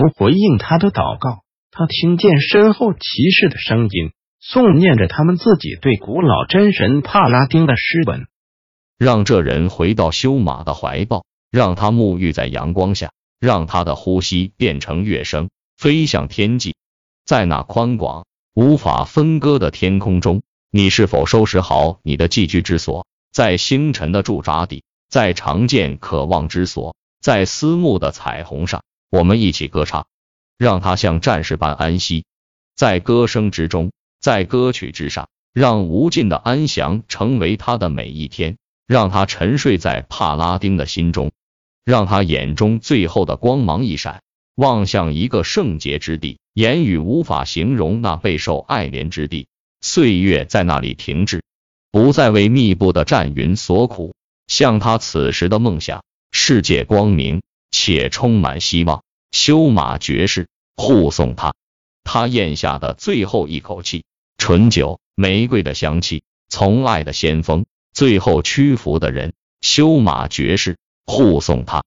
仿佛回应他的祷告，他听见身后骑士的声音，诵念着他们自己对古老真神帕拉丁的诗文。让这人回到修马的怀抱，让他沐浴在阳光下，让他的呼吸变成乐声，飞向天际。在那宽广无法分割的天空中，你是否收拾好你的寄居之所？在星辰的驻扎地，在长剑渴望之所，在思慕的彩虹上。我们一起歌唱，让他像战士般安息，在歌声之中，在歌曲之上，让无尽的安详成为他的每一天，让他沉睡在帕拉丁的心中，让他眼中最后的光芒一闪，望向一个圣洁之地，言语无法形容那备受爱怜之地，岁月在那里停滞，不再为密布的战云所苦，像他此时的梦想，世界光明。且充满希望。修马爵士护送他，他咽下的最后一口气，醇酒、玫瑰的香气，从爱的先锋，最后屈服的人。修马爵士护送他，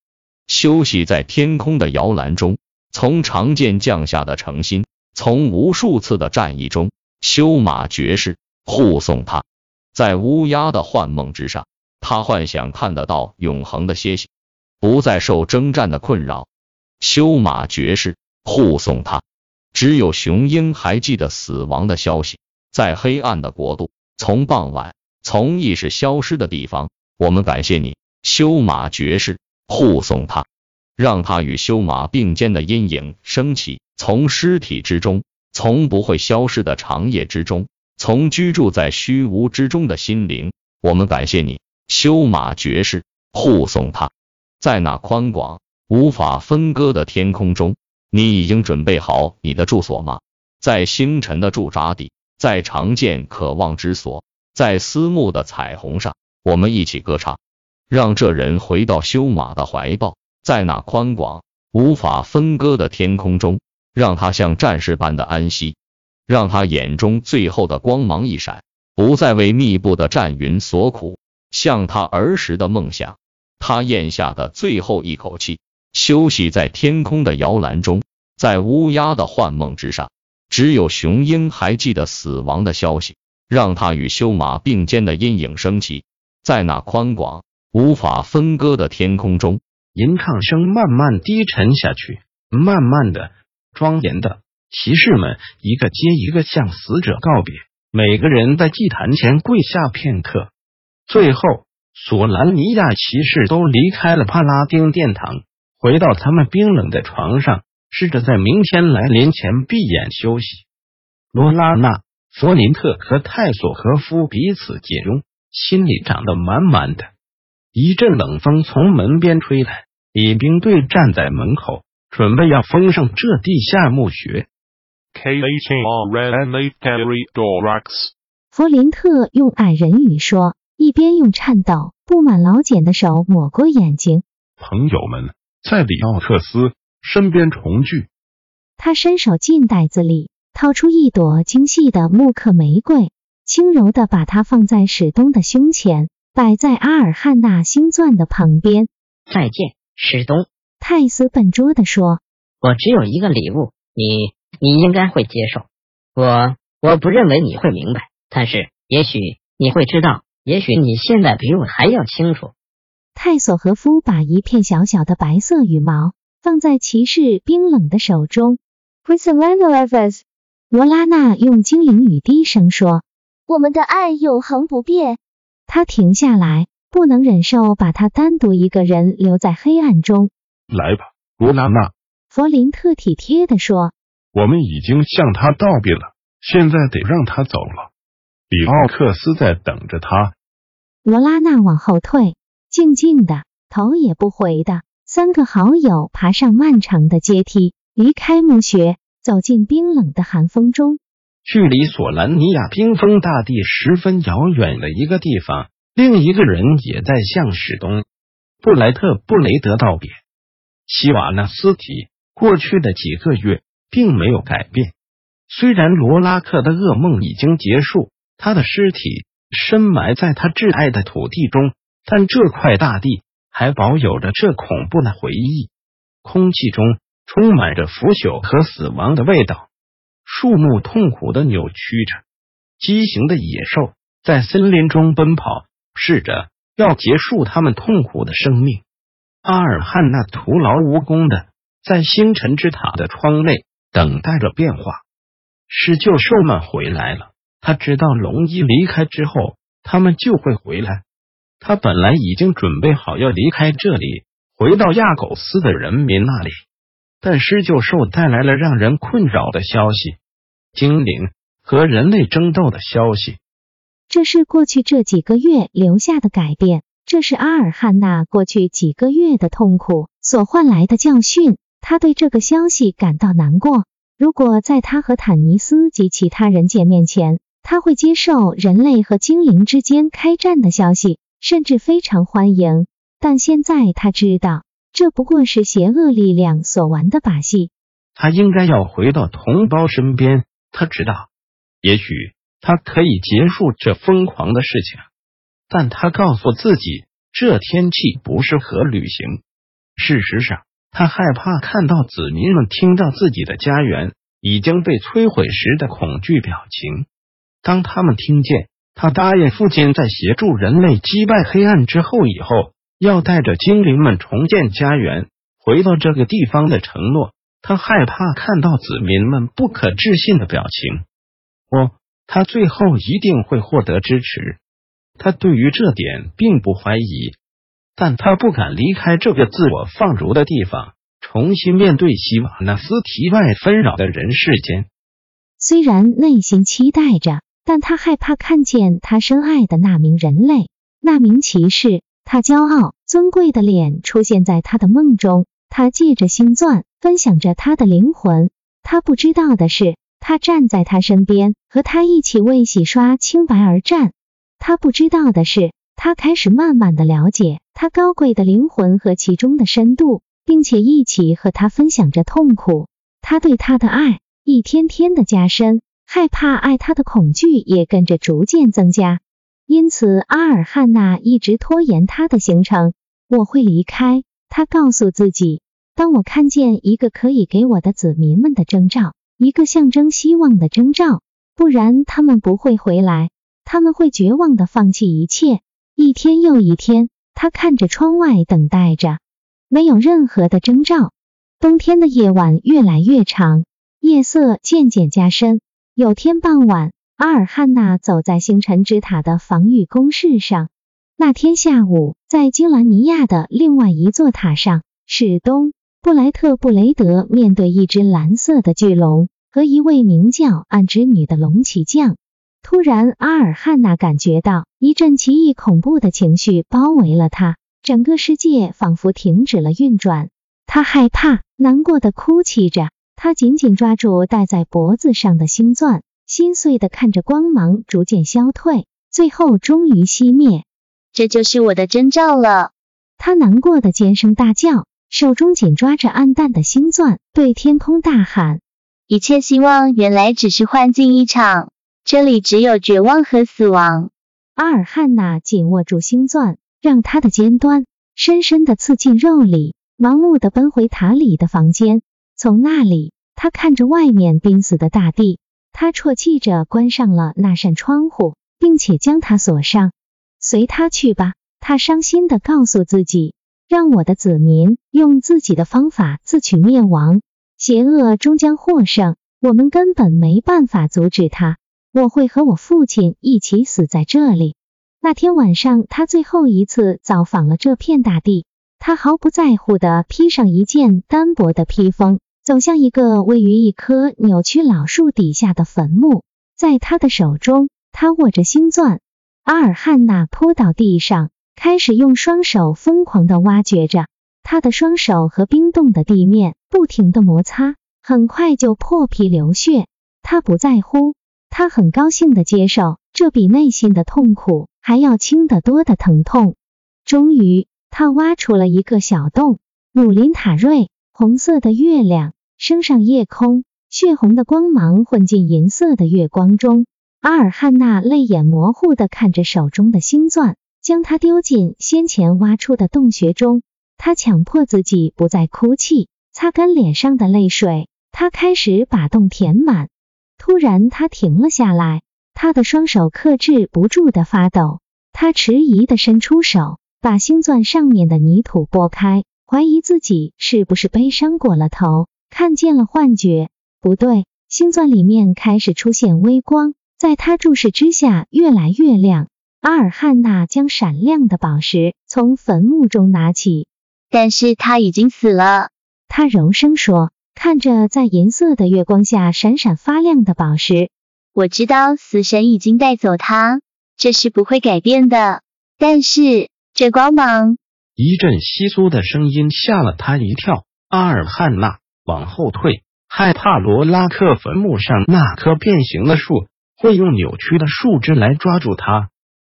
休息在天空的摇篮中，从长剑降下的诚心，从无数次的战役中，修马爵士护送他，在乌鸦的幻梦之上，他幻想看得到永恒的歇息。不再受征战的困扰，修马爵士护送他。只有雄鹰还记得死亡的消息。在黑暗的国度，从傍晚，从意识消失的地方，我们感谢你，修马爵士护送他，让他与修马并肩的阴影升起。从尸体之中，从不会消失的长夜之中，从居住在虚无之中的心灵，我们感谢你，修马爵士护送他。在那宽广无法分割的天空中，你已经准备好你的住所吗？在星辰的驻扎地，在长剑渴望之所，在思慕的彩虹上，我们一起歌唱，让这人回到修马的怀抱。在那宽广无法分割的天空中，让他像战士般的安息，让他眼中最后的光芒一闪，不再为密布的战云所苦，像他儿时的梦想。他咽下的最后一口气，休息在天空的摇篮中，在乌鸦的幻梦之上。只有雄鹰还记得死亡的消息，让他与修马并肩的阴影升起，在那宽广无法分割的天空中，吟唱声慢慢低沉下去，慢慢的，庄严的，骑士们一个接一个向死者告别，每个人在祭坛前跪下片刻，最后。索兰尼亚骑士都离开了帕拉丁殿堂，回到他们冰冷的床上，试着在明天来临前闭眼休息。罗拉娜、弗林特和泰索和夫彼此解拥，心里长得满满的。一阵冷风从门边吹来，李兵队站在门口，准备要封上这地下墓穴。弗林特用矮人语说。一边用颤抖、布满老茧的手抹过眼睛。朋友们在里奥特斯身边重聚。他伸手进袋子里，掏出一朵精细的木刻玫瑰，轻柔的把它放在史东的胸前，摆在阿尔汉纳星钻的旁边。再见，史东。泰斯笨拙的说：“我只有一个礼物，你你应该会接受。我我不认为你会明白，但是也许你会知道。”也许你现在比我还要清楚。泰索和夫把一片小小的白色羽毛放在骑士冰冷的手中。罗拉娜用精灵语低声说：“我们的爱永恒不变。”他停下来，不能忍受把他单独一个人留在黑暗中。来吧，罗拉娜。弗林特体贴的说：“我们已经向他道别了，现在得让他走了。”里奥克斯在等着他。罗拉娜往后退，静静的，头也不回的，三个好友爬上漫长的阶梯，离开墓穴，走进冰冷的寒风中。距离索兰尼亚冰封大地十分遥远的一个地方，另一个人也在向史东布莱特布雷德道别。希瓦纳斯提过去的几个月并没有改变，虽然罗拉克的噩梦已经结束，他的尸体深埋在他挚爱的土地中，但这块大地还保有着这恐怖的回忆。空气中充满着腐朽和死亡的味道。树木痛苦的扭曲着，畸形的野兽在森林中奔跑，试着要结束他们痛苦的生命。阿尔汉那徒劳无功的在星辰之塔的窗内等待着变化。狮鹫兽们回来了，他知道龙一离开之后，他们就会回来。他本来已经准备好要离开这里，回到亚狗斯的人民那里。但狮鹫兽带来了让人困扰的消息：精灵和人类争斗的消息。这是过去这几个月留下的改变，这是阿尔汉娜过去几个月的痛苦所换来的教训。他对这个消息感到难过。如果在他和坦尼斯及其他人见面前，他会接受人类和精灵之间开战的消息，甚至非常欢迎。但现在他知道。这不过是邪恶力量所玩的把戏。他应该要回到同胞身边。他知道，也许他可以结束这疯狂的事情，但他告诉自己，这天气不适合旅行。事实上，他害怕看到子民们听到自己的家园已经被摧毁时的恐惧表情。当他们听见他答应父亲在协助人类击败黑暗之后以后。要带着精灵们重建家园，回到这个地方的承诺。他害怕看到子民们不可置信的表情。哦，他最后一定会获得支持。他对于这点并不怀疑，但他不敢离开这个自我放逐的地方，重新面对希瓦纳斯提外纷扰的人世间。虽然内心期待着，但他害怕看见他深爱的那名人类，那名骑士。他骄傲尊贵的脸出现在他的梦中，他借着星钻分享着他的灵魂。他不知道的是，他站在他身边，和他一起为洗刷清白而战。他不知道的是，他开始慢慢的了解他高贵的灵魂和其中的深度，并且一起和他分享着痛苦。他对他的爱一天天的加深，害怕爱他的恐惧也跟着逐渐增加。因此，阿尔汉娜一直拖延他的行程。我会离开，他告诉自己。当我看见一个可以给我的子民们的征兆，一个象征希望的征兆，不然他们不会回来。他们会绝望的放弃一切。一天又一天，他看着窗外，等待着，没有任何的征兆。冬天的夜晚越来越长，夜色渐渐加深。有天傍晚。阿尔汉娜走在星辰之塔的防御工事上。那天下午，在金兰尼亚的另外一座塔上，史东布莱特布雷德面对一只蓝色的巨龙和一位名叫暗之女的龙骑将。突然，阿尔汉娜感觉到一阵奇异恐怖的情绪包围了他，整个世界仿佛停止了运转。他害怕、难过的哭泣着，他紧紧抓住戴在脖子上的星钻。心碎的看着光芒逐渐消退，最后终于熄灭。这就是我的征兆了。他难过的尖声大叫，手中紧抓着暗淡的星钻，对天空大喊：“一切希望原来只是幻境一场，这里只有绝望和死亡。”阿尔汉娜紧握住星钻，让它的尖端深深的刺进肉里，盲目的奔回塔里的房间。从那里，他看着外面濒死的大地。他啜泣着关上了那扇窗户，并且将它锁上。随他去吧，他伤心的告诉自己，让我的子民用自己的方法自取灭亡。邪恶终将获胜，我们根本没办法阻止他。我会和我父亲一起死在这里。那天晚上，他最后一次造访了这片大地。他毫不在乎的披上一件单薄的披风。走向一个位于一棵扭曲老树底下的坟墓，在他的手中，他握着星钻。阿尔汉娜扑倒地上，开始用双手疯狂的挖掘着。他的双手和冰冻的地面不停的摩擦，很快就破皮流血。他不在乎，他很高兴的接受这比内心的痛苦还要轻得多的疼痛。终于，他挖出了一个小洞。努林塔瑞，红色的月亮升上夜空，血红的光芒混进银色的月光中。阿尔汉娜泪眼模糊的看着手中的星钻，将它丢进先前挖出的洞穴中。他强迫自己不再哭泣，擦干脸上的泪水。他开始把洞填满。突然，他停了下来，他的双手克制不住的发抖。他迟疑的伸出手，把星钻上面的泥土拨开，怀疑自己是不是悲伤过了头，看见了幻觉。不对，星钻里面开始出现微光。在他注视之下，越来越亮。阿尔汉娜将闪亮的宝石从坟墓中拿起，但是他已经死了。他柔声说，看着在银色的月光下闪闪发亮的宝石。我知道死神已经带走他，这是不会改变的。但是这光芒……一阵窸窣的声音吓了他一跳。阿尔汉娜往后退，害怕罗拉克坟墓上那棵变形的树。会用扭曲的树枝来抓住他，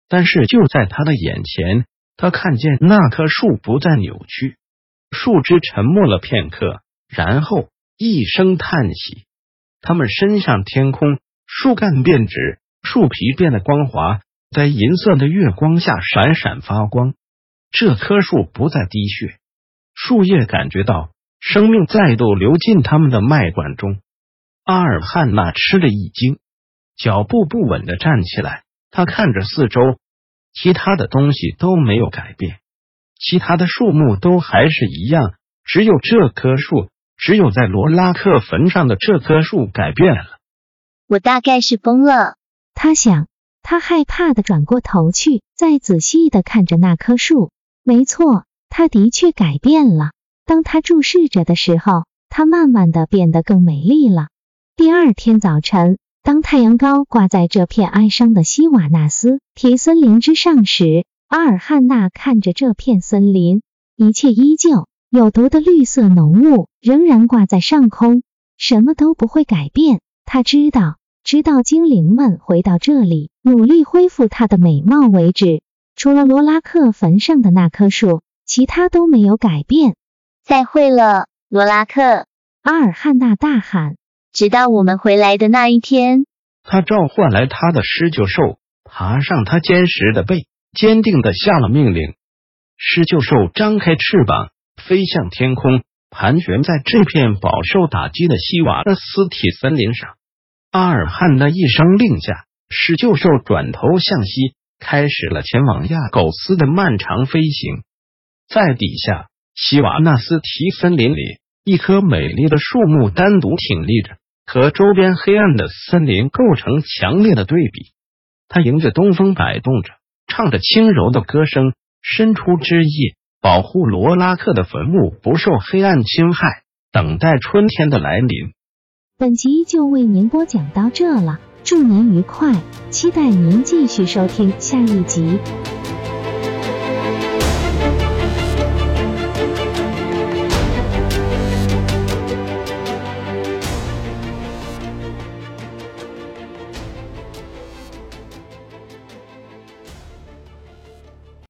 但是就在他的眼前，他看见那棵树不再扭曲。树枝沉默了片刻，然后一声叹息。他们伸向天空，树干变直，树皮变得光滑，在银色的月光下闪闪发光。这棵树不再滴血，树叶感觉到生命再度流进他们的脉管中。阿尔汉娜吃了一惊。脚步不稳的站起来，他看着四周，其他的东西都没有改变，其他的树木都还是一样，只有这棵树，只有在罗拉克坟上的这棵树改变了。我大概是疯了，他想，他害怕的转过头去，再仔细的看着那棵树。没错，他的确改变了。当他注视着的时候，它慢慢的变得更美丽了。第二天早晨。当太阳高挂在这片哀伤的西瓦纳斯提森林之上时，阿尔汉娜看着这片森林，一切依旧，有毒的绿色浓雾仍然挂在上空，什么都不会改变。他知道，直到精灵们回到这里，努力恢复她的美貌为止。除了罗拉克坟上的那棵树，其他都没有改变。再会了，罗拉克！阿尔汉娜大喊。直到我们回来的那一天，他召唤来他的狮鹫兽，爬上他坚实的背，坚定的下了命令。狮鹫兽张开翅膀，飞向天空，盘旋在这片饱受打击的西瓦的斯体森林上。阿尔汉的一声令下，狮鹫兽转头向西，开始了前往亚狗斯的漫长飞行。在底下，西瓦纳斯提森林里，一棵美丽的树木单独挺立着。和周边黑暗的森林构成强烈的对比。他迎着东风摆动着，唱着轻柔的歌声，伸出枝叶，保护罗拉克的坟墓不受黑暗侵害，等待春天的来临。本集就为您播讲到这了，祝您愉快，期待您继续收听下一集。